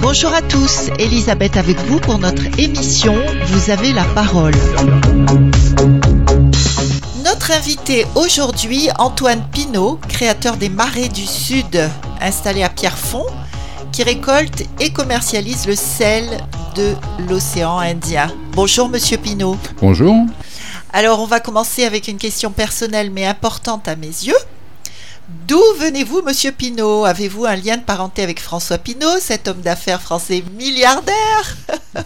Bonjour à tous, Elisabeth avec vous pour notre émission Vous avez la parole. Notre invité aujourd'hui, Antoine Pinault, créateur des Marais du Sud, installé à Pierrefonds, qui récolte et commercialise le sel de l'océan Indien. Bonjour Monsieur Pinault. Bonjour. Alors on va commencer avec une question personnelle mais importante à mes yeux. D'où venez-vous, monsieur Pinault? Avez-vous un lien de parenté avec François Pinault, cet homme d'affaires français milliardaire?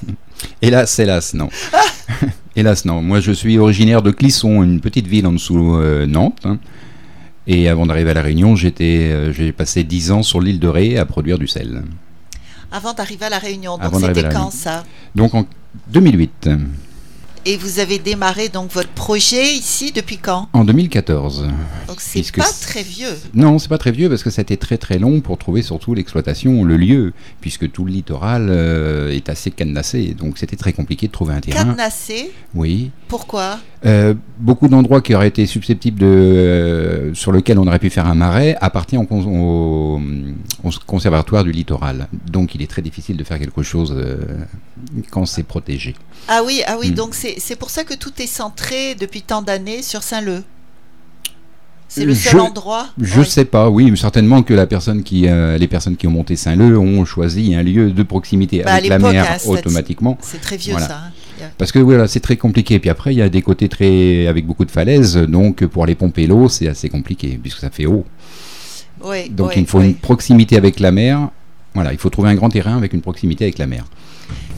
Hélas, hélas, non. hélas, non. Moi, je suis originaire de Clisson, une petite ville en dessous euh, Nantes. hein. Et avant d'arriver à La Réunion, j'étais, euh, j'ai passé 10 ans sur l'île de Ré à produire du sel. Avant d'arriver à La Réunion, donc c'était quand ça? Donc en 2008, Et vous avez démarré donc votre projet ici depuis quand en 2014. Donc c'est pas très vieux. Non, c'est pas très vieux parce que ça a été très très long pour trouver surtout l'exploitation, le lieu, puisque tout le littoral euh, est assez cadenassé. Donc c'était très compliqué de trouver un terrain. Cadenassé, Oui. pourquoi Euh, beaucoup d'endroits qui auraient été susceptibles de, euh, sur lesquels on aurait pu faire un marais appartiennent au, cons- au- au conservatoire du littoral. Donc il est très difficile de faire quelque chose quand c'est protégé. Ah oui, ah oui, Hmm. donc c'est c'est pour ça que tout est centré depuis tant d'années sur Saint-Leu. C'est le Je- seul endroit Je Oui. sais pas, oui, mais certainement que la personne qui, euh, les personnes qui ont monté Saint-Leu ont choisi un lieu de proximité Bah, avec la mer hein, automatiquement. C'est très vieux Voilà. ça. hein. Parce que voilà, c'est très compliqué. Puis après, il y a des côtés très avec beaucoup de falaises, donc pour aller pomper l'eau, c'est assez compliqué puisque ça fait haut. Oui, Donc oui, il faut une proximité avec la mer. Voilà, il faut trouver un grand terrain avec une proximité avec la mer.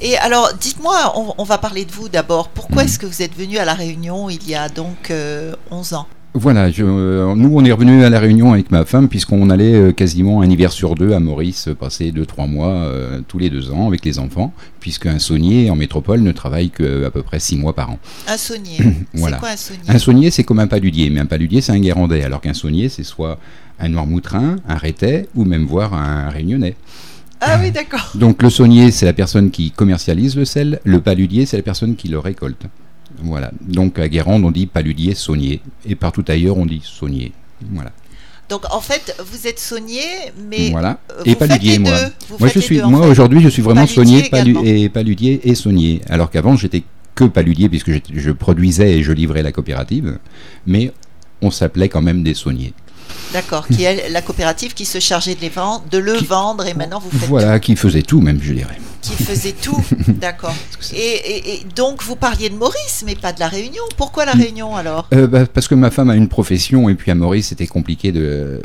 Et alors, dites-moi, on, on va parler de vous d'abord. Pourquoi Mhm. est-ce que vous êtes venu à La Réunion il y a donc euh, 11 ans? Voilà, je- euh, nous on est revenu à la Réunion avec ma femme puisqu'on allait euh, quasiment un hiver sur deux à Maurice, euh, passer deux trois mois euh, tous les deux ans avec les enfants, puisqu'un saunier en métropole ne travaille que à peu près six mois par an. Un saunier. Voilà. C'est quoi un saunier? Un saunier c'est comme un paludier, mais un paludier c'est un guérandais, alors qu'un saunier c'est soit un noirmoutrin, un rétais ou même voire un réunionnais. Ah oui, d'accord. Donc le saunier, c'est la personne qui commercialise le sel, le paludier, c'est la personne qui le récolte. Voilà. Donc à Guérande, on dit paludier, saunier. Et partout ailleurs, on dit saunier. Voilà. Donc en fait, vous êtes saunier, mais voilà. euh, Et vous faites paludier, les moi. deux. Vous Moi, faites je les suis, deux, moi aujourd'hui, je suis vraiment saunier, palu- et paludier et saunier. Alors qu'avant, j'étais que paludier puisque j'étais- je produisais et je livrais la coopérative. Mais on s'appelait quand même des sauniers. D'accord, qui est la coopérative qui se chargeait de, les vendre, de le Qui- vendre et maintenant vous faites Voilà, qui faisait tout même, je dirais. qui faisait tout. D'accord. Et, et- et donc vous parliez de Maurice, mais pas de la Réunion. Pourquoi la Réunion alors? Euh, bah, parce que ma femme a une profession et puis à Maurice c'était compliqué de,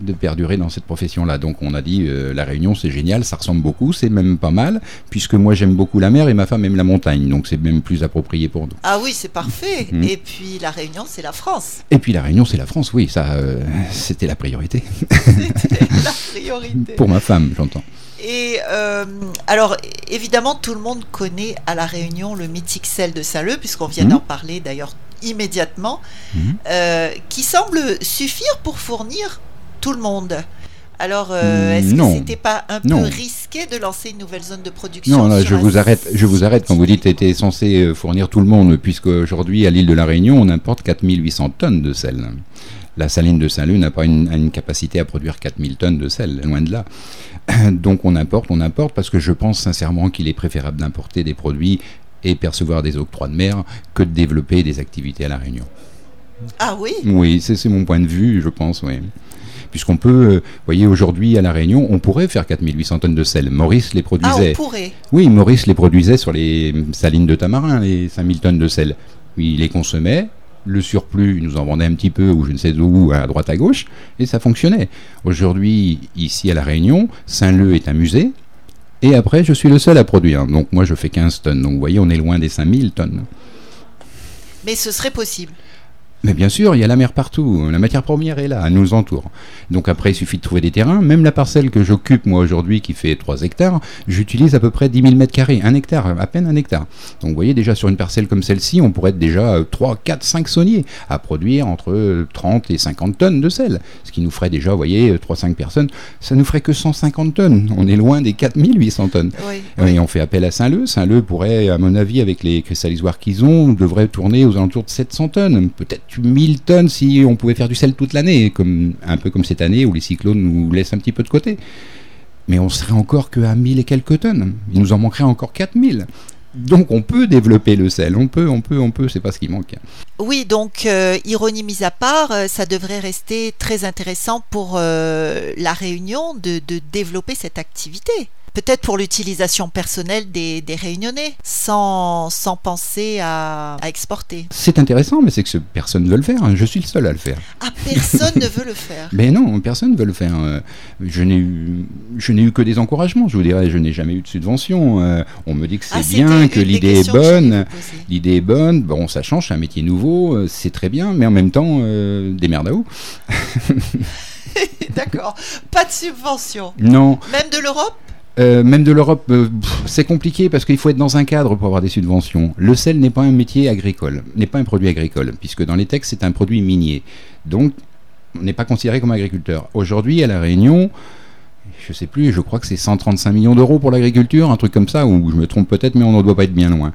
de perdurer dans cette profession-là. Donc on a dit euh, la Réunion c'est génial, ça ressemble beaucoup, c'est même pas mal, puisque moi j'aime beaucoup la mer et ma femme aime la montagne, donc c'est même plus approprié pour nous. Ah oui, c'est parfait. Mhm. Et puis la Réunion, c'est la France. Et puis la Réunion c'est la France, oui, ça euh, c'était la priorité C'était la priorité. pour ma femme, j'entends. Et euh, alors, évidemment, tout le monde connaît à La Réunion le mythique sel de Saint-Leu, puisqu'on vient Mhm. d'en parler d'ailleurs immédiatement, Mhm. euh, qui semble suffire pour fournir tout le monde. Alors, euh, Mm, est-ce que c'était pas un Non. peu risqué de lancer une nouvelle zone de production Non, là, je vous arrête, je vous arrête quand vous dites était censé euh, fournir tout le monde, puisque aujourd'hui à l'île de la Réunion, on importe 4800 tonnes de sel. La saline de Saint-Leu n'a pas une, une capacité à produire 4000 tonnes de sel, loin de là. Donc on importe, on importe, parce que je pense sincèrement qu'il est préférable d'importer des produits et percevoir des octrois de mer que de développer des activités à la Réunion. Ah oui? Oui, c'est c'est mon point de vue, je pense, oui. Puisqu'on peut, euh, vous voyez, aujourd'hui à La Réunion, on pourrait faire 4800 tonnes de sel. Maurice les Ah, produisait. on pourrait. Oui, Maurice les produisait sur les salines de Tamarin, les 5000 tonnes de sel. Il les consommait, le surplus, il nous en vendait un petit peu, ou je ne sais où, à droite à gauche, et ça fonctionnait. Aujourd'hui, ici à La Réunion, Saint-Leu est un musée, et après, je suis le seul à produire. Donc moi, je fais 15 tonnes. Donc vous voyez, on est loin des 5000 tonnes. Mais ce serait possible. Mais bien sûr, il y a la mer partout. La matière première est là, elle nous entoure. Donc après, il suffit de trouver des terrains. Même la parcelle que j'occupe, moi, aujourd'hui, qui fait 3 hectares, j'utilise à peu près 10 000 mètres carrés. Un hectare, à peine un hectare. Donc vous voyez, déjà sur une parcelle comme celle-ci, on pourrait être déjà 3, 4, 5 sauniers à produire entre 30 et 50 tonnes de sel. Ce qui nous ferait déjà, vous voyez, 3-5 personnes, ça nous ferait que 150 tonnes. On est loin des 4800 tonnes. Oui, Et on fait appel à Saint-Leu. Saint-Leu pourrait, à mon avis, avec les cristallisoires qu'ils ont, devrait tourner aux alentours de 700 tonnes. Peut-être 1000 tonnes si on pouvait faire du sel toute l'année, comme, un peu comme cette année où les cyclones nous laissent un petit peu de côté. Mais on serait encore que à 1000 et quelques tonnes. Il nous en manquerait encore 4000. Donc on peut développer le sel, on peut, on peut, on peut, c'est pas ce qui manque. Oui, donc euh, ironie mise à part, euh, ça devrait rester très intéressant pour euh, la Réunion de développer cette activité. Peut-être pour l'utilisation personnelle des, des Réunionnais, sans, sans penser à, à exporter. C'est intéressant, mais c'est que personne ne veut le faire. hein. Je suis le seul à le faire. Ah, personne ne veut le faire. Mais non, personne ne veut le faire. Euh, Je n'ai eu, je n'ai eu que des encouragements. Je vous dirais, je n'ai jamais eu de subvention. Euh, On me dit que c'est Ah, bien, que l'idée est bonne. L'idée est bonne. Bon, ça change, c'est un métier nouveau, euh, c'est très bien, mais en même temps, euh, des merdes à vous. D'accord. Pas de subvention. Non, Même de l'Europe? Euh, même de l'Europe, euh, c'est compliqué parce qu'il faut être dans un cadre pour avoir des subventions. Le sel n'est pas un métier agricole, n'est pas un produit agricole, puisque dans les textes, c'est un produit minier. Donc, on n'est pas considéré comme agriculteur. Aujourd'hui, à La Réunion, je sais plus, je crois que c'est 135 millions d'euros pour l'agriculture, un truc comme ça, ou je me trompe peut-être, mais on ne doit pas être bien loin.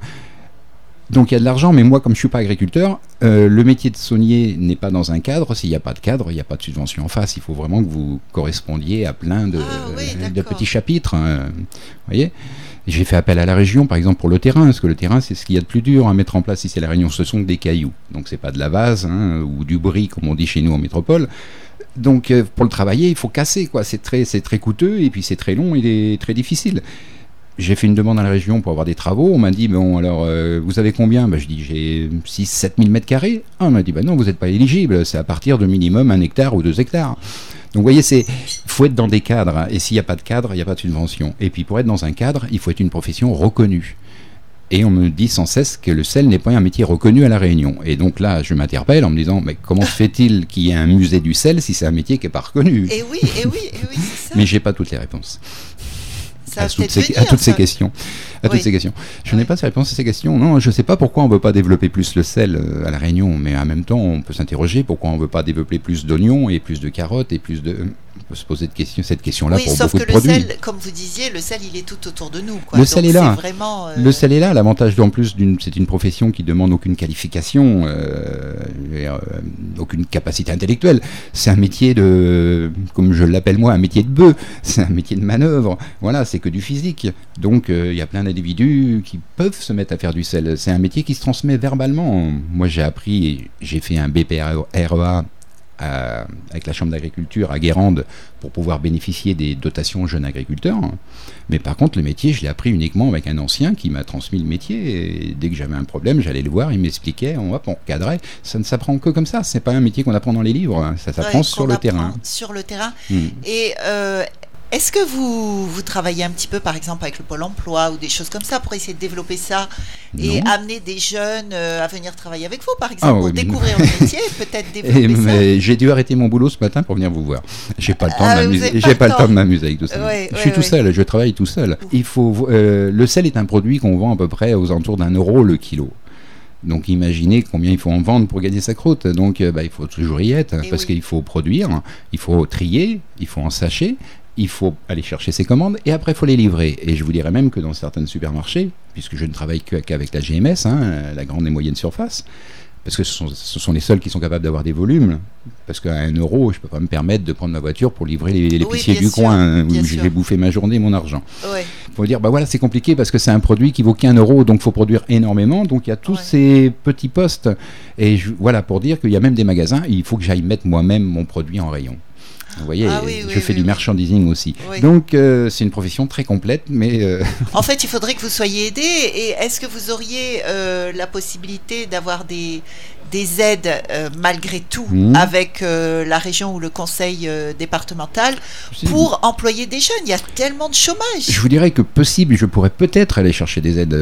Donc il y a de l'argent, mais moi, comme je suis pas agriculteur, euh, le métier de saunier n'est pas dans un cadre. S'il n'y a pas de cadre, il n'y a pas de subvention en face. Il faut vraiment que vous correspondiez à plein de, Ah oui, de d'accord. petits chapitres. hein. Vous voyez? J'ai fait appel à la région, par exemple, pour le terrain, parce que le terrain, c'est ce qu'il y a de plus dur à mettre en place ici à la Réunion. Ce sont des cailloux. Donc c'est pas de la vase hein, ou du bris, comme on dit chez nous en métropole. Donc euh, pour le travailler, il faut casser, quoi. C'est très, c'est très coûteux et puis c'est très long et très difficile. J'ai fait une demande à la région pour avoir des travaux. On m'a dit, bon, alors, euh, vous avez combien? Bah, Je dis, j'ai 6 7 000 mètres carrés. Ah, on m'a dit, bah non, vous n'êtes pas éligible. C'est à partir de minimum un hectare ou deux hectares. Donc, vous voyez, c'est faut être dans des cadres. Et s'il n'y a pas de cadre, il n'y a pas de subvention. Et puis, pour être dans un cadre, il faut être une profession reconnue. Et on me dit sans cesse que le sel n'est pas un métier reconnu à La Réunion. Et donc là, je m'interpelle en me disant, mais comment se fait-il qu'il y ait un musée du sel si c'est un métier qui n'est pas reconnu? Et oui, et oui, et oui, c'est ça. Mais j'ai pas toutes les réponses ça à toutes, ces, venir, à toutes ces ça. questions. À toutes ces questions. Je Oui. n'ai pas ces réponses à ces questions. Non, je ne sais pas pourquoi on ne veut pas développer plus le sel euh, à la Réunion, mais en même temps, on peut s'interroger pourquoi on ne veut pas développer plus d'oignons et plus de carottes et plus de. On peut se poser de question, cette question-là Oui, pour sauf beaucoup que de le produits. sel, comme vous disiez, le sel, il est tout autour de nous. Quoi. Le Donc, sel est là. Vraiment, euh, Le sel est là. L'avantage en plus, c'est une profession qui demande aucune qualification, euh, euh, aucune capacité intellectuelle. C'est un métier de, comme je l'appelle moi, un métier de bœuf. C'est un métier de manœuvre. Voilà, c'est que du physique. Donc il y a plein d'individus qui peuvent se mettre à faire du sel. C'est un métier qui se transmet verbalement. Moi, j'ai appris, j'ai fait un BPREA à- avec la Chambre d'agriculture à Guérande pour pouvoir bénéficier des dotations jeunes agriculteurs. Mais par contre, le métier, je l'ai appris uniquement avec un ancien qui m'a transmis le métier. Et dès que j'avais un problème, j'allais le voir, il m'expliquait, on, hop, on cadrait. Ça ne s'apprend que comme ça. C'est pas un métier qu'on apprend dans les livres. hein. Ça s'apprend ouais, sur le terrain. Sur le terrain. Hmm. Et euh, est-ce que vous, vous travaillez un petit peu, par exemple, avec le Pôle emploi ou des choses comme ça pour essayer de développer ça et Non. amener des jeunes euh, à venir travailler avec vous, par exemple, Ah pour oui, mais découvrir le métier, peut-être Et, développer j'ai dû arrêter mon boulot ce matin pour venir vous voir. J'ai pas le temps Ah, de vous m'amuser. pas J'ai pas le temps. de m'amuser avec tout ça. Ouais, je ouais, suis tout ouais. seul, je travaille tout seul. Il faut, euh, le sel est un produit qu'on vend à peu près aux alentours d'un euro le kilo. Donc imaginez combien il faut en vendre pour gagner sa croûte. Donc euh, bah, il faut toujours y être Eh parce oui. qu'il faut produire, il faut trier, il faut en sacher, il faut aller chercher ses commandes et après il faut les livrer. Et je vous dirais même que dans certains supermarchés, puisque je ne travaille qu'avec la GMS, hein, la grande et moyenne surface, parce que ce sont, ce sont les seuls qui sont capables d'avoir des volumes. Parce qu'à un euro, je ne peux pas me permettre de prendre ma voiture pour livrer les- l'épicier du sûr, coin hein, où je vais bouffer ma journée, mon argent. Ouais. faut dire bah voilà c'est compliqué parce que c'est un produit qui vaut qu'un euro donc faut produire énormément donc il y a tous Ouais. ces petits postes et je- voilà pour dire qu'il y a même des magasins il faut que j'aille mettre moi-même mon produit en rayon vous voyez Ah oui, je oui, fais oui, du merchandising aussi donc euh, c'est une profession très complète mais euh, En fait, il faudrait que vous soyez aidé. Et est-ce que vous auriez euh, la possibilité d'avoir des, des aides malgré tout Mhm. avec la région ou le conseil départemental pour employer des jeunes? Il y a tellement de chômage. Je vous dirais que possible, je pourrais peut-être aller chercher des aides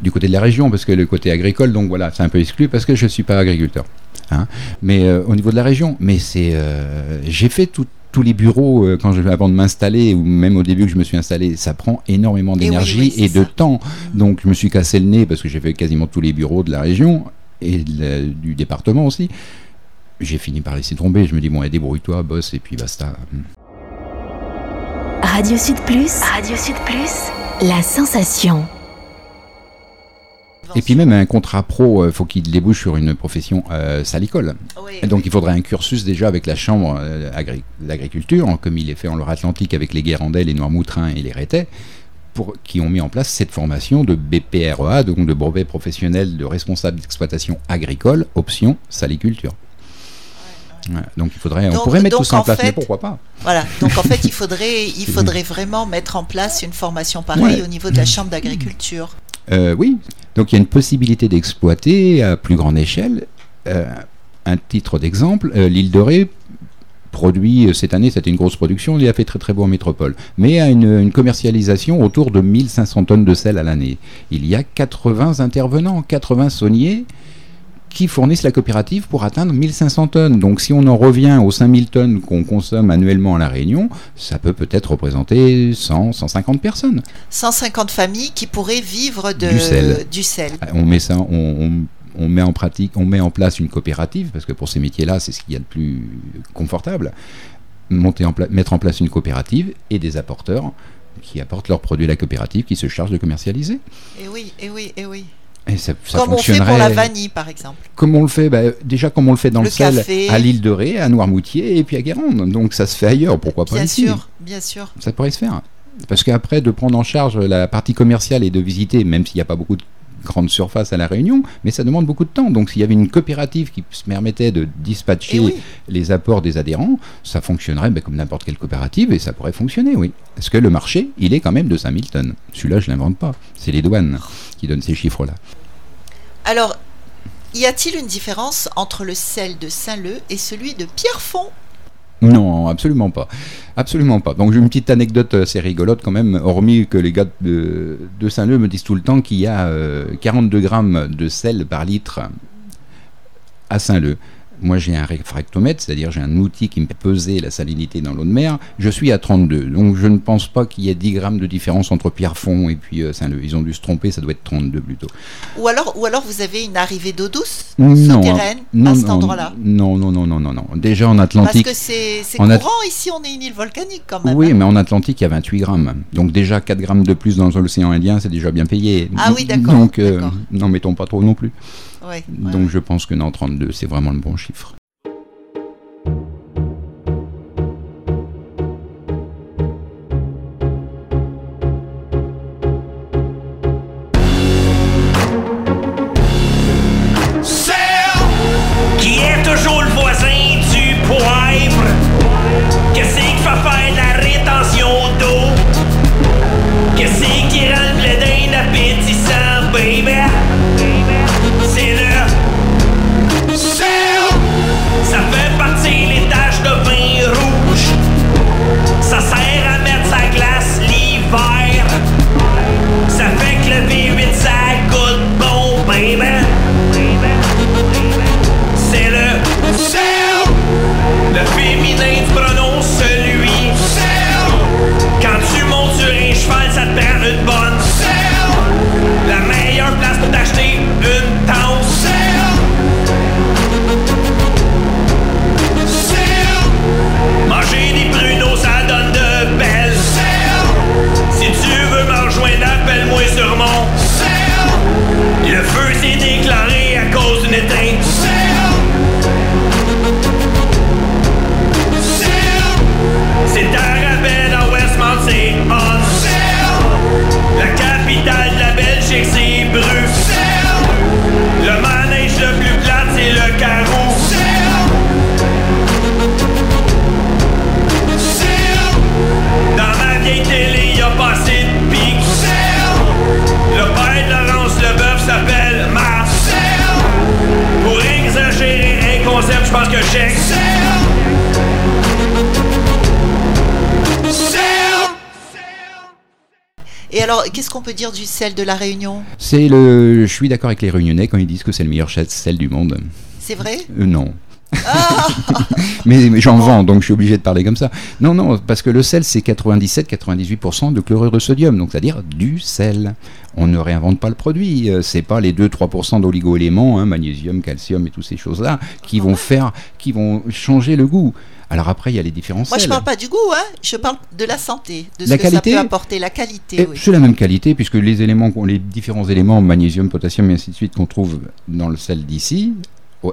du côté de la région, parce que le côté agricole, donc voilà, c'est un peu exclu, parce que je ne suis pas agriculteur. Hein. Mais euh, au niveau de la région, mais c'est, euh, j'ai fait tous les bureaux euh, quand je, avant de m'installer ou même au début que je me suis installé, ça prend énormément d'énergie et, de temps. Mm. Donc je me suis cassé le nez parce que j'ai fait quasiment tous les bureaux de la région et du département aussi. J'ai fini par laisser tomber. Je me dis bon, débrouille-toi, boss, et puis basta. Radio Sud Plus, Radio Sud Plus, la sensation. Et puis même un contrat pro, il euh, faut qu'il débouche sur une profession euh, salicole. donc il faudrait un cursus déjà avec la Chambre euh, d'agriculture, comme il est fait en Loire-Atlantique avec les Guérandais, les Noirmoutrins et les Rétais, pour, qui ont mis en place cette formation de BPREA, donc de brevet professionnel de responsable d'exploitation agricole, option saliculture. donc il faudrait, on pourrait mettre tout ça en, place, mais pourquoi pas? Voilà. Donc en fait, il faudrait, il faudrait vraiment mettre en place une formation pareille au niveau de la chambre d'agriculture. Euh, oui, donc il y a une possibilité d'exploiter à plus grande échelle. Euh, un titre d'exemple, euh, l'île de Ré produit cette année, c'était une grosse production, il a fait très très beau en métropole, mais a une, une commercialisation autour de 1500 tonnes de sel à l'année. Il y a 80 intervenants, 80 sauniers qui fournissent la coopérative pour atteindre 1500 tonnes. Donc si on en revient aux 5000 tonnes qu'on consomme annuellement à La Réunion, ça peut peut-être représenter 100, 150 personnes. 150 familles qui pourraient vivre de, du, sel. Ah, on met ça, on, met en pratique, on met en place une coopérative, parce que pour ces métiers-là, c'est ce qu'il y a de plus confortable. Monter en mettre en place une coopérative et des apporteurs qui apportent leurs produits à la coopérative qui se chargent de commercialiser. Et oui, et oui, et oui. Et ça, comme on fait pour la vanille, par exemple. Comme on le fait, bah, déjà comme on le fait dans le, sel, à l'île de Ré, à Noirmoutier et puis à Guérande. Donc ça se fait ailleurs, pourquoi pas bien ici Bien sûr, bien sûr. Ça pourrait se faire. Parce qu'après, de prendre en charge la partie commerciale et de visiter, même s'il n'y a pas beaucoup de grande surface à la Réunion, mais ça demande beaucoup de temps. Donc s'il y avait une coopérative qui se permettait de dispatcher eh les apports des adhérents, ça fonctionnerait ben, comme n'importe quelle coopérative et ça pourrait fonctionner, oui. Parce que le marché, il est quand même de 5000 tonnes. Celui-là, je ne l'invente pas. C'est les douanes qui donnent ces chiffres-là. Alors, y a-t-il une différence entre le sel de Saint-Leu et celui de Pierrefonds? Non, absolument pas. Absolument pas. Donc j'ai une petite anecdote assez rigolote quand même, hormis que les gars de, Saint-Leu me disent tout le temps qu'il y a 42 euh, grammes de sel par litre à Saint-Leu. Moi, j'ai un réfractomètre, c'est-à-dire j'ai un outil qui me fait peser la salinité dans l'eau de mer. Je suis à 32. Donc, je ne pense pas qu'il y ait 10 grammes de différence entre Pierrefonds et puis euh, Saint-Leu. Ils ont dû se tromper, ça doit être 32 plutôt. Ou alors, ou alors vous avez une arrivée d'eau douce souterraine à cet endroit-là Non, non, non, non, non, non. Déjà en Atlantique. Parce que c'est courant ici, on est une île volcanique quand même. Oui, hein. mais en Atlantique, il y a 28 grammes. Donc, déjà 4 grammes de plus dans l'océan Indien, c'est déjà bien payé. Ah oui, d'accord. Donc, euh, n'en mettons pas trop non plus. Donc, je pense que non, 32, c'est vraiment le bon chiffre. Qu'est-ce qu'on peut dire du sel de la Réunion? C'est le. Je suis d'accord avec les Réunionnais quand ils disent que c'est le meilleur sel du monde. C'est vrai? Euh, Non. Ah Mais, mais j'en vends, donc je suis obligé de parler comme ça. Non, non, parce que le sel, c'est 97-98% de chlorure de sodium, donc c'est-à-dire du sel. On ne réinvente pas le produit. Euh, C'est pas les 2-3% d'oligo-éléments, hein, magnésium, calcium et toutes ces choses-là, qui vont faire, qui vont changer le goût. Alors après, il y a les différents Moi, je sels. parle pas du goût, hein. je parle de la santé, de ce La que qualité ça peut apporter, la qualité. Oui. C'est la même qualité, puisque les éléments, les différents éléments, magnésium, potassium et ainsi de suite, qu'on trouve dans le sel d'ici,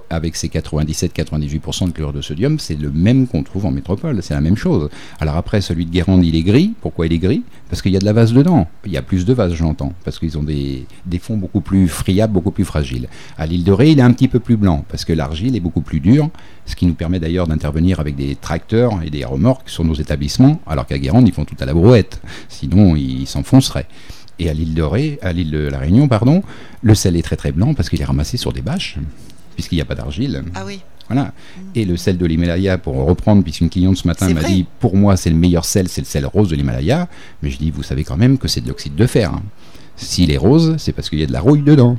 avec ses 97-98% de chlorure de sodium, c'est le même qu'on trouve en métropole, c'est la même chose. Alors après, celui de Guérande, il est gris. Pourquoi il est gris? Parce qu'il y a de la vase dedans. Il y a plus de vase, j'entends, parce qu'ils ont des, des fonds beaucoup plus friables, beaucoup plus fragiles. À l'île de Ré, il est un petit peu plus blanc, parce que l'argile est beaucoup plus dure, ce qui nous permet d'ailleurs d'intervenir avec des tracteurs et des remorques sur nos établissements, alors qu'à Guérande, ils font tout à la brouette. Sinon, ils s'enfonceraient. Et à l'île de Ré, à l'île de la Réunion, pardon, le sel est très très blanc parce qu'il est ramassé sur des bâches, puisqu'il n'y a pas d'argile. Ah oui, Voilà. Et le sel de l'Himalaya, pour reprendre, puisqu'une cliente ce matin m'a dit, pour moi, c'est le meilleur sel, c'est le sel rose de l'Himalaya. Mais je dis, vous savez quand même que c'est de l'oxyde de fer. hein. S'il est rose, c'est parce qu'il y a de la rouille dedans.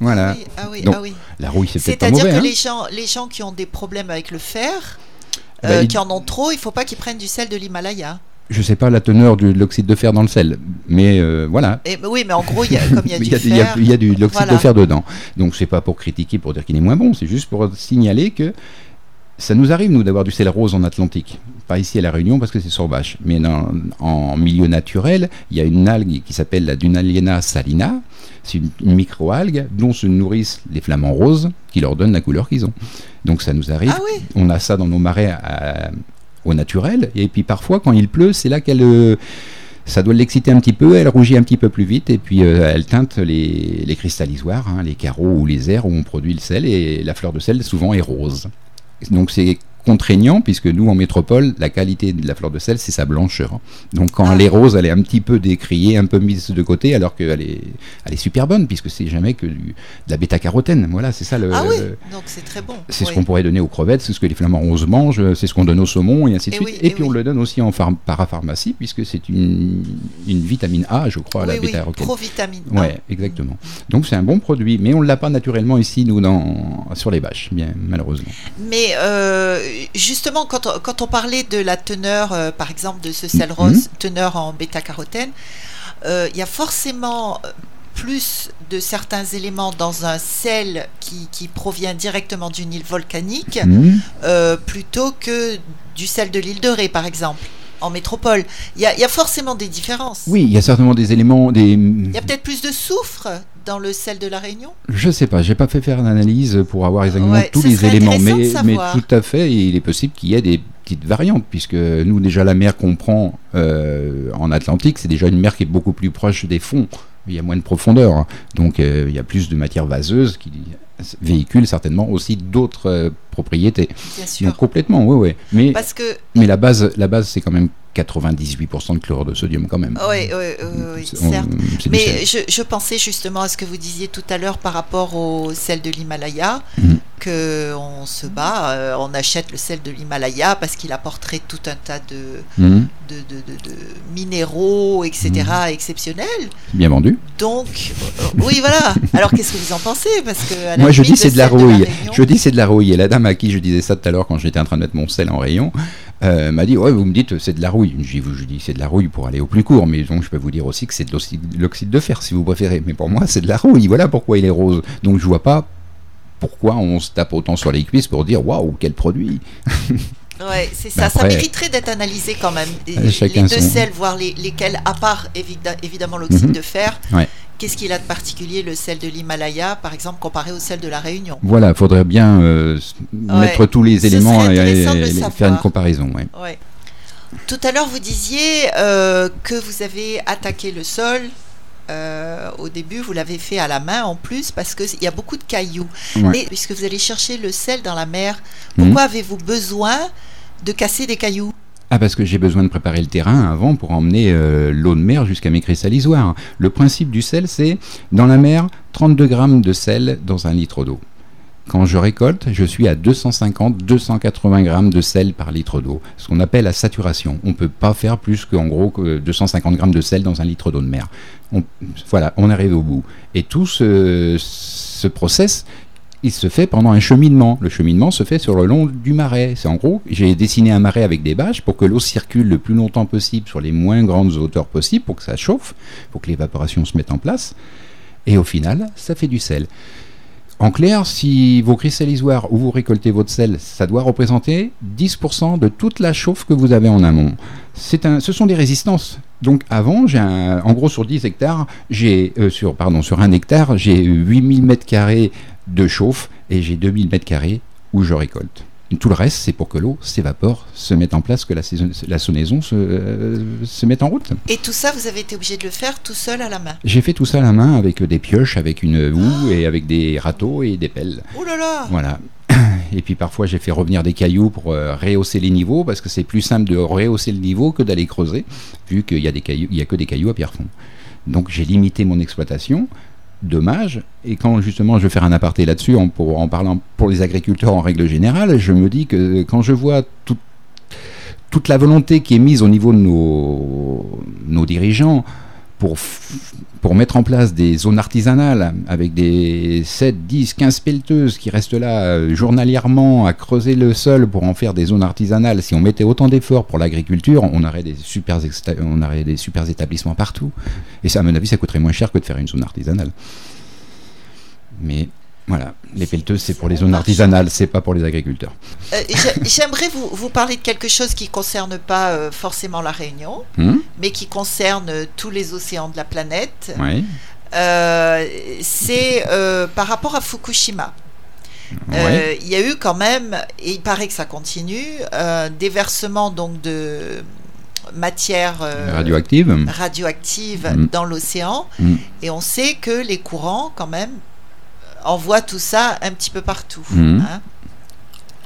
Voilà. oui, ah oui, Donc, ah oui. La rouille, c'est peut-être pas C'est-à-dire mauvais. que hein. les, gens, les gens qui ont des problèmes avec le fer, Bah, euh, ils- qui en ont trop, il faut pas qu'ils prennent du sel de l'Himalaya. Je sais pas la teneur de l'oxyde de fer dans le sel, mais euh, voilà. Et- Oui, mais en gros, il y a, comme il y a du il y a, a- du, de l'oxyde voilà. de fer dedans. Donc c'est pas pour critiquer, pour dire qu'il est moins bon, c'est juste pour signaler que ça nous arrive, nous, d'avoir du sel rose en Atlantique. Pas ici à La Réunion parce que c'est sur bâche. Mais dans- en milieu naturel, il y a une algue qui s'appelle la Dunaliena salina. C'est une, une microalgue dont se nourrissent les flamants roses qui leur donnent la couleur qu'ils ont. Donc ça nous arrive. Ah oui, On a ça dans nos marais à- au naturel. Et puis parfois, quand il pleut, c'est là qu'elle. euh, ça doit l'exciter un petit peu, elle rougit un petit peu plus vite et puis euh, elle teinte les, les cristallisoires, hein, les carreaux ou les aires où on produit le sel et la fleur de sel souvent est rose. Donc c'est contraignant puisque nous en métropole la qualité de la fleur de sel c'est sa blancheur. Donc quand elle est rose elle est un petit peu décriée, un peu mise de côté alors qu'elle est, elle est super bonne puisque c'est jamais que du- de la bêta-carotène. Voilà c'est ça le, ah oui, donc c'est très bon. c'est ce qu'on pourrait donner aux crevettes, c'est ce que les flamants roses mangent, c'est ce qu'on donne au saumon et ainsi de Eh suite. oui, et eh puis on le donne aussi en phar- parapharmacie puisque c'est une, une vitamine A, je crois, la bêta-carotène. provitamine. Ouais, exactement. Donc c'est un bon produit, mais on ne l'a pas naturellement ici, nous, dans, sur les bâches, bien malheureusement. Mais euh, justement, quand on, quand on parlait de la teneur, euh, par exemple, de ce sel Mhm. rose, teneur en bêta-carotène, euh, il y a forcément euh, plus de certains éléments dans un sel qui, qui provient directement d'une île volcanique Mhm. euh, plutôt que du sel de l'île de Ré, par exemple, en métropole. Il y a, il y a forcément des différences. Oui, il y a certainement des éléments, des. Il y a peut-être plus de soufre dans le sel de la Réunion Je sais pas, j'ai pas fait faire l'analyse pour avoir exactement Ouais, tous les éléments, mais, tout à fait, il est possible qu'il y ait des petites variantes, puisque nous, déjà, la mer qu'on prend euh, en Atlantique, c'est déjà une mer qui est beaucoup plus proche des fonds. Il y a moins de profondeur, hein. donc euh, il y a plus de matière vaseuse qui véhicule certainement aussi d'autres euh, propriétés. Bien sûr. Donc complètement, oui, oui. Mais, Parce que mais la base, la base c'est quand même 98% de chlorure de sodium quand même. Oui, oui, oui, on- certes. Mais je, je pensais justement à ce que vous disiez tout à l'heure par rapport au sel de l'Himalaya, Mhm. que on se bat, euh, on achète le sel de l'Himalaya parce qu'il apporterait tout un tas de, Mhm. de, de- de- de minéraux, etc., Mhm. exceptionnels. Bien vendu. Donc, euh, oui, voilà. Alors, qu'est-ce que vous en pensez? Parce que à la Moi, je dis c'est de la rouille. Je dis c'est de la rouille. Et la dame à qui je disais ça tout à l'heure quand j'étais en train de mettre mon sel en rayon euh, m'a dit ouais vous me dites c'est de la rouille. Je dis, je dis c'est de la rouille pour aller au plus court, mais donc je peux vous dire aussi que c'est de l'oxy- de l'oxyde de fer si vous préférez. Mais pour moi c'est de la rouille. Voilà pourquoi il est rose. Donc je vois pas pourquoi on se tape autant sur les cuisses pour dire waouh quel produit. Ouais, c'est ça. Ben ça mériterait d'être analysé quand même. Les deux son- sels, voir les, lesquels, à part évidemment l'oxyde Mhm. de fer, Ouais. Qu'est-ce qu'il a de particulier le sel de l'Himalaya, par exemple, comparé au sel de la Réunion? Voilà, faudrait bien euh, mettre tous les éléments et, faire une comparaison. ouais. Ouais. Tout à l'heure, vous disiez euh, que vous avez attaqué le sol. euh, au début, vous l'avez fait à la main en plus parce qu'il y a beaucoup de cailloux. Mhm. Mais puisque vous allez chercher le sel dans la mer, pourquoi avez-vous besoin de casser des cailloux? Ah, parce que j'ai besoin de préparer le terrain avant pour emmener euh, l'eau de mer jusqu'à mes cristallisoires. Le principe du sel, c'est dans la mer, 32 grammes de sel dans un litre d'eau. Quand je récolte, je suis à 250-280 grammes de sel par litre d'eau, ce qu'on appelle la saturation. On ne peut pas faire plus qu'en gros que 250 grammes de sel dans un litre d'eau de mer. Voilà, on arrive au bout. Et tout ce, ce process il se fait pendant un cheminement. Le cheminement se fait sur le long du marais. C'est en gros, j'ai dessiné un marais avec des bâches pour que l'eau circule le plus longtemps possible sur les moins grandes hauteurs possibles pour que ça chauffe, pour que l'évaporation se mette en place. Et au final, ça fait du sel. En clair, si vous cristallisoires ou vous récoltez votre sel, ça doit représenter 10% de toute la chauffe que vous avez en amont. Un, ce sont des résistances. Donc avant, j'ai en gros sur 10 hectares, j'ai euh, sur pardon sur un hectare, j'ai 8000 mètres carrés de chauffe et j'ai 2000 mètres carrés où je récolte. Tout le reste, c'est pour que l'eau s'évapore, se mette en place, que la, saison, la sonnaison se, euh, se, mette en route. Et tout ça, vous avez été obligé de le faire tout seul à la main? J'ai fait tout ça à la main avec des pioches, avec une houe et avec des râteaux et des pelles. Oh là là Voilà. Et puis parfois, j'ai fait revenir des cailloux pour euh, rehausser les niveaux, parce que c'est plus simple de rehausser le niveau que d'aller creuser, vu qu'il y a, des cailloux, il y a que des cailloux à pierre fond. Donc j'ai limité mon exploitation dommage. Et quand justement je vais faire un aparté là-dessus, en, parlant pour les agriculteurs en règle générale, je me dis que quand je vois tout, toute la volonté qui est mise au niveau de nos dirigeants pour, pour mettre en place des zones artisanales avec des 7, 10, 15 pelleteuses qui restent là euh, journalièrement à creuser le sol pour en faire des zones artisanales, si on mettait autant d'efforts pour l'agriculture, on aurait des super on aurait des super établissements partout. Et ça, à mon avis, ça coûterait moins cher que de faire une zone artisanale. Mais voilà, les pelleteuses, c'est pour les zones artisanales, c'est pas pour les agriculteurs. Euh, j'aimerais vous, vous, parler de quelque chose qui ne concerne pas euh, forcément la Réunion, hmm mais qui concerne euh, tous les océans de la planète. Oui. c'est par rapport à Fukushima. Il y a eu quand même, et il paraît que ça continue, des versements donc de matière radioactive, radioactive Mm. dans l'océan, Mm. et on sait que les courants quand même envoie tout ça un petit peu partout. Mhm. hein.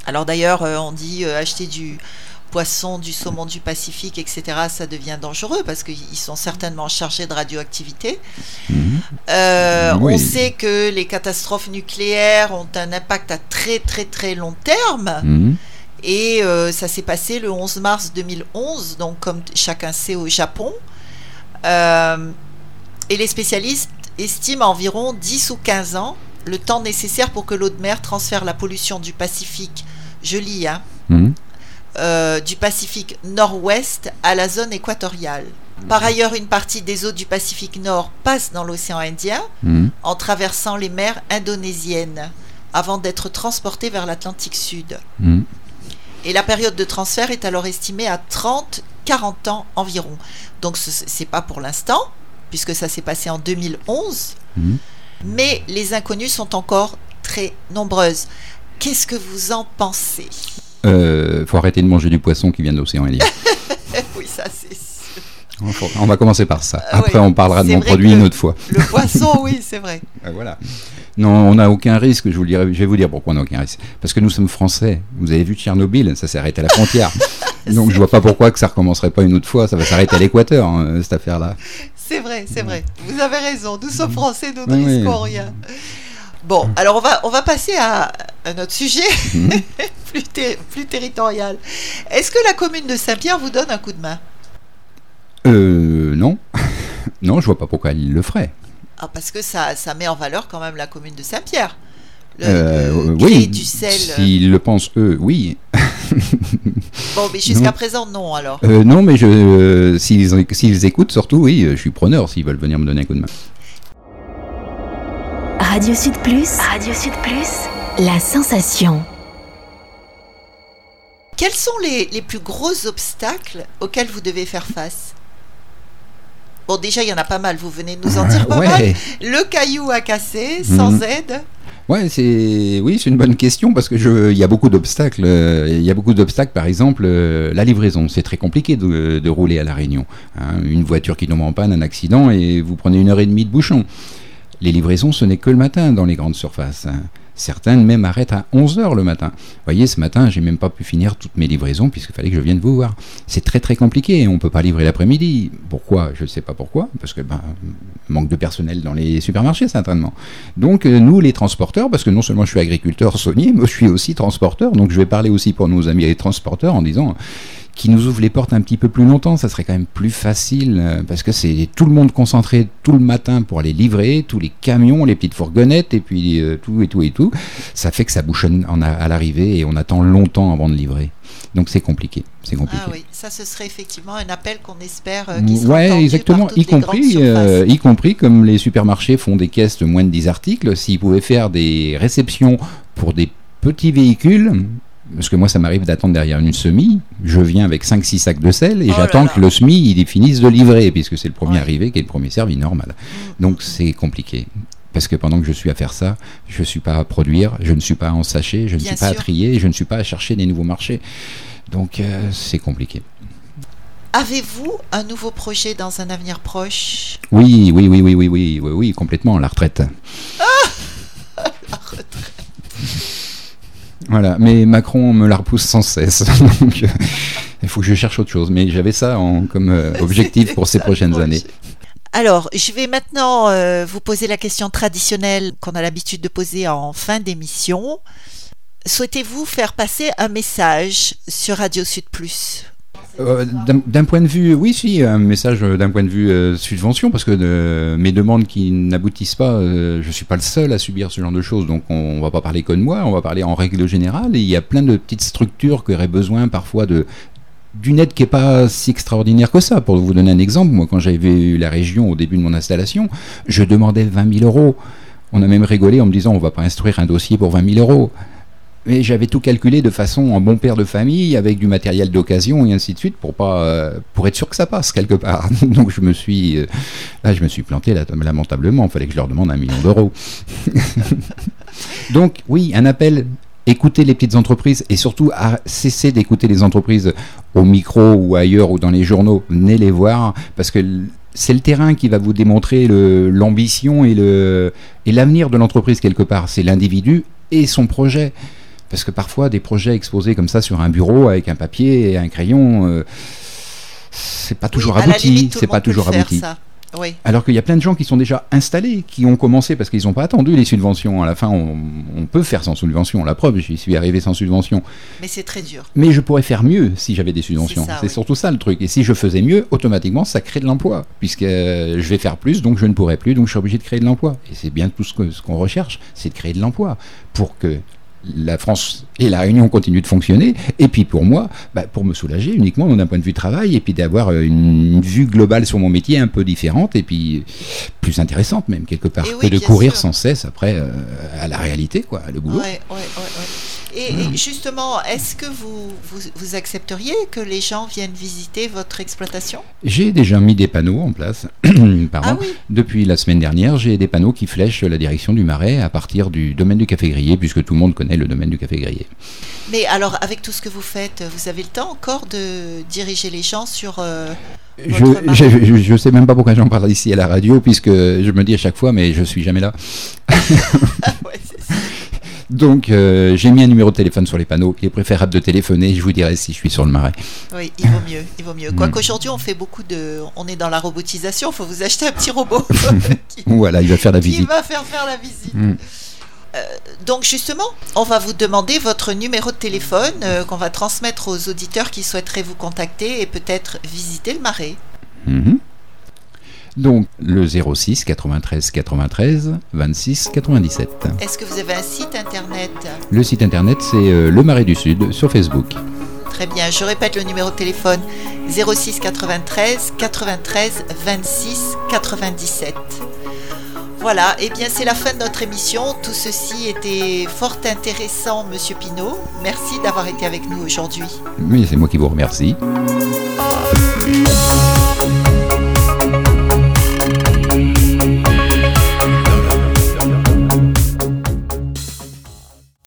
Alors d'ailleurs, euh, on dit euh, acheter du poisson, du saumon du Pacifique, etc., ça devient dangereux parce qu'ils sont certainement chargés de radioactivité. Mhm. Euh, Oui. On sait que les catastrophes nucléaires ont un impact à très très très long terme. Mhm. Et euh, ça s'est passé le 11 mars 2011, donc comme chacun sait au Japon. Euh, et les spécialistes estiment à environ 10 ou 15 ans le temps nécessaire pour que l'eau de mer transfère la pollution du Pacifique, je lis, hein, Mhm. euh, du Pacifique nord-ouest à la zone équatoriale. Par ailleurs, une partie des eaux du Pacifique Nord passe dans l'océan Indien Mhm. en traversant les mers indonésiennes avant d'être transportée vers l'Atlantique Sud. Et la période de transfert est alors estimée à 30-40 ans environ. Donc ce c'est pas pour l'instant, puisque ça s'est passé en 2011, Mhm. Mais les inconnues sont encore très nombreuses. Qu'est-ce que vous en pensez? Euh, faut arrêter de manger du poisson qui vient de l'océan Indien. Oui, ça c'est sûr. On va commencer par ça. Ah Après, oui. on parlera de mon produit une autre fois. Le poisson, oui, c'est vrai. Ah, voilà. Non, on n'a aucun risque. Je vous dirai. Je vais vous dire pourquoi on n'a aucun risque. Parce que nous sommes français. Vous avez vu Tchernobyl, ça s'est arrêté à la frontière. Donc je vois pas pourquoi que ça recommencerait pas une autre fois. Ça va s'arrêter à l'équateur, hein, cette affaire-là. C'est vrai, c'est vrai. Vous avez raison. Nous sommes français, nous ne Oui, oui. risquons rien. Bon, alors on va, on va passer à un autre sujet, Mhm. plus, ter- plus territorial. Est-ce que la commune de Saint-Pierre vous donne un coup de main? Euh, non. non, je vois pas pourquoi il le ferait. ah, Parce que ça, ça met en valeur quand même la commune de Saint-Pierre. Le, Euh, le oui. gré du sel. euh, S'ils le pensent eux, oui. Bon, mais jusqu'à Non. présent, non alors. Euh, non, mais je, euh, s'ils, s'ils écoutent, surtout, oui, euh, je suis preneur s'ils veulent venir me donner un coup de main. Radio Sud Plus. Radio Sud Plus. La sensation. Quels sont les, les plus gros obstacles auxquels vous devez faire face? Bon, déjà, il y en a pas mal, vous venez de nous en dire pas mal. ouais. Le caillou à casser, sans Mhm. aide. Ouais, c'est oui, c'est une bonne question parce que je, il y a beaucoup d'obstacles. euh, Il y a beaucoup d'obstacles, par exemple, euh, la livraison. C'est très compliqué de, rouler à la Réunion. hein. une voiture qui tombe en panne, un accident, et vous prenez une heure et demie de bouchon. Les livraisons, ce n'est que le matin dans les grandes surfaces. Certaines même arrêtent à 11 heures le matin. Vous voyez, ce matin, j'ai même pas pu finir toutes mes livraisons puisqu'il fallait que je vienne vous voir. C'est très très compliqué. On peut pas livrer l'après-midi. Pourquoi? Je ne sais pas pourquoi. Parce que ben, manque de personnel dans les supermarchés certainement. Donc euh, nous, les transporteurs, parce que non seulement je suis agriculteur saunier, mais je suis aussi transporteur. Donc je vais parler aussi pour nos amis les transporteurs en disant qui nous ouvre les portes un petit peu plus longtemps. Ça serait quand même plus facile euh, parce que c'est tout le monde concentré tout le matin pour aller livrer, tous les camions, les petites fourgonnettes et puis euh, tout et tout et tout. Ça fait que ça bouchonne en a- à l'arrivée et on attend longtemps avant de livrer. Donc c'est compliqué. C'est compliqué. Ah oui, ça ce serait effectivement un appel qu'on espère euh, qui sera Ouais, exactement. par Y compris, euh, y compris comme les supermarchés font des caisses de moins de 10 articles, s'ils pouvaient faire des réceptions pour des petits véhicules, parce que moi ça m'arrive d'attendre derrière une semi, je viens avec 5-6 sacs de sel et Oh j'attends que le semi il finisse de livrer, puisque c'est le premier Ouais. arrivé qui est le premier servi normal. Mm. Donc c'est compliqué. Parce que pendant que je suis à faire ça, je ne suis pas à produire, je ne suis pas à en sacher, je ne Bien suis pas à trier, je ne suis pas à chercher des nouveaux marchés. Donc euh, c'est compliqué. Avez-vous un nouveau projet dans un avenir proche? Oui, oui, oui, oui, oui, oui, oui, oui, complètement, la retraite. Voilà, mais Macron me la repousse sans cesse. Donc, euh, il faut que je cherche autre chose. Mais j'avais ça en- comme euh, objectif pour ces prochaines années. Alors, je vais maintenant euh, vous poser la question traditionnelle qu'on a l'habitude de poser en fin d'émission. Souhaitez-vous faire passer un message sur Radio Sud Plus? Euh, d'un- point de vue, oui, si, un message euh, d'un point de vue euh, subvention, parce que mes demandes qui n'aboutissent pas, je suis pas le seul à subir ce genre de choses, donc on, on va pas parler que de moi, on va parler en règle générale, et il y a plein de petites structures qui auraient besoin parfois de d'une aide qui n'est pas si extraordinaire que ça. Pour vous donner un exemple, moi quand j'avais eu la région au début de mon installation, je demandais 20 000 euros. On a même rigolé en me disant on va pas instruire un dossier pour 20 000 euros. Mais j'avais tout calculé de façon en bon père de famille, avec du matériel d'occasion et ainsi de suite, pour pas, euh, pour être sûr que ça passe quelque part. Donc je me suis, euh, là je me suis planté là, lamentablement. Il fallait que je leur demande un million d'euros. Donc oui, un appel. Écoutez les petites entreprises et surtout à cesser d'écouter les entreprises au micro ou ailleurs ou dans les journaux. Venez les voir parce que c'est le terrain qui va vous démontrer l'ambition et le et l'avenir de l'entreprise quelque part. C'est l'individu et son projet. Parce que parfois, des projets exposés comme ça sur un bureau avec un papier et un crayon, euh, c'est pas toujours Oui, abouti. C'est pas toujours abouti. ça. Oui. Alors qu'il y a plein de gens qui sont déjà installés, qui ont commencé parce qu'ils n'ont pas attendu les subventions. À la fin, on, on peut faire sans subvention. La preuve, j'y suis arrivé sans subvention. Mais c'est très dur. Mais je pourrais faire mieux si j'avais des subventions. C'est oui. surtout ça le truc. Et si je faisais mieux, automatiquement, ça crée de l'emploi. Puisque euh, je vais faire plus, donc je ne pourrai plus, donc je suis obligé de créer de l'emploi. Et c'est bien tout ce qu'on recherche, c'est de créer de l'emploi. Pour que la France et la Réunion continuent de fonctionner. Et puis pour moi, bah, pour me soulager uniquement d'un point de vue travail. Et puis d'avoir euh, une, vue globale sur mon métier un peu différente. Et puis plus intéressante même, quelque part. Et oui, que de courir sûr. sans cesse après euh, à la réalité, quoi, le boulot. Ouais, ouais, ouais, ouais. Et, et justement, est-ce que vous, vous, vous accepteriez que les gens viennent visiter votre exploitation? J'ai déjà mis des panneaux en place. Pardon. Ah oui Depuis la semaine dernière, j'ai des panneaux qui flèchent la direction du marais à partir du domaine du café grillé, puisque tout le monde connaît le domaine du café grillé. Mais alors, avec tout ce que vous faites, vous avez le temps encore de diriger les gens sur... euh, Je, je sais même pas pourquoi j'en parle ici à la radio, puisque je me dis à chaque fois, mais je suis jamais là. ouais, c'est ça. Donc euh, j'ai mis un numéro de téléphone sur les panneaux. Il est préférable de téléphoner. Je vous dirai si je suis sur le marais. Oui, il vaut mieux, il vaut mieux. Mm. Quoiqu'aujourd'hui, on fait beaucoup de... On est dans la robotisation, il faut vous acheter un petit robot qui, Voilà, il va faire la visite. va faire faire la visite. Mm. Donc justement, on va vous demander votre numéro de téléphone euh, qu'on va transmettre aux auditeurs qui souhaiteraient vous contacter et peut-être visiter le marais. Mhm. Donc le 06 93 93 26 97. Est-ce que vous avez un site internet? Le site internet c'est euh, Le Marais du Sud sur Facebook. Très bien, je répète le numéro de téléphone 06 93 93 26 97. Voilà, et bien c'est la fin de notre émission. Tout ceci était fort intéressant, Monsieur Pinault. Merci d'avoir été avec nous aujourd'hui. Mais c'est moi qui vous remercie.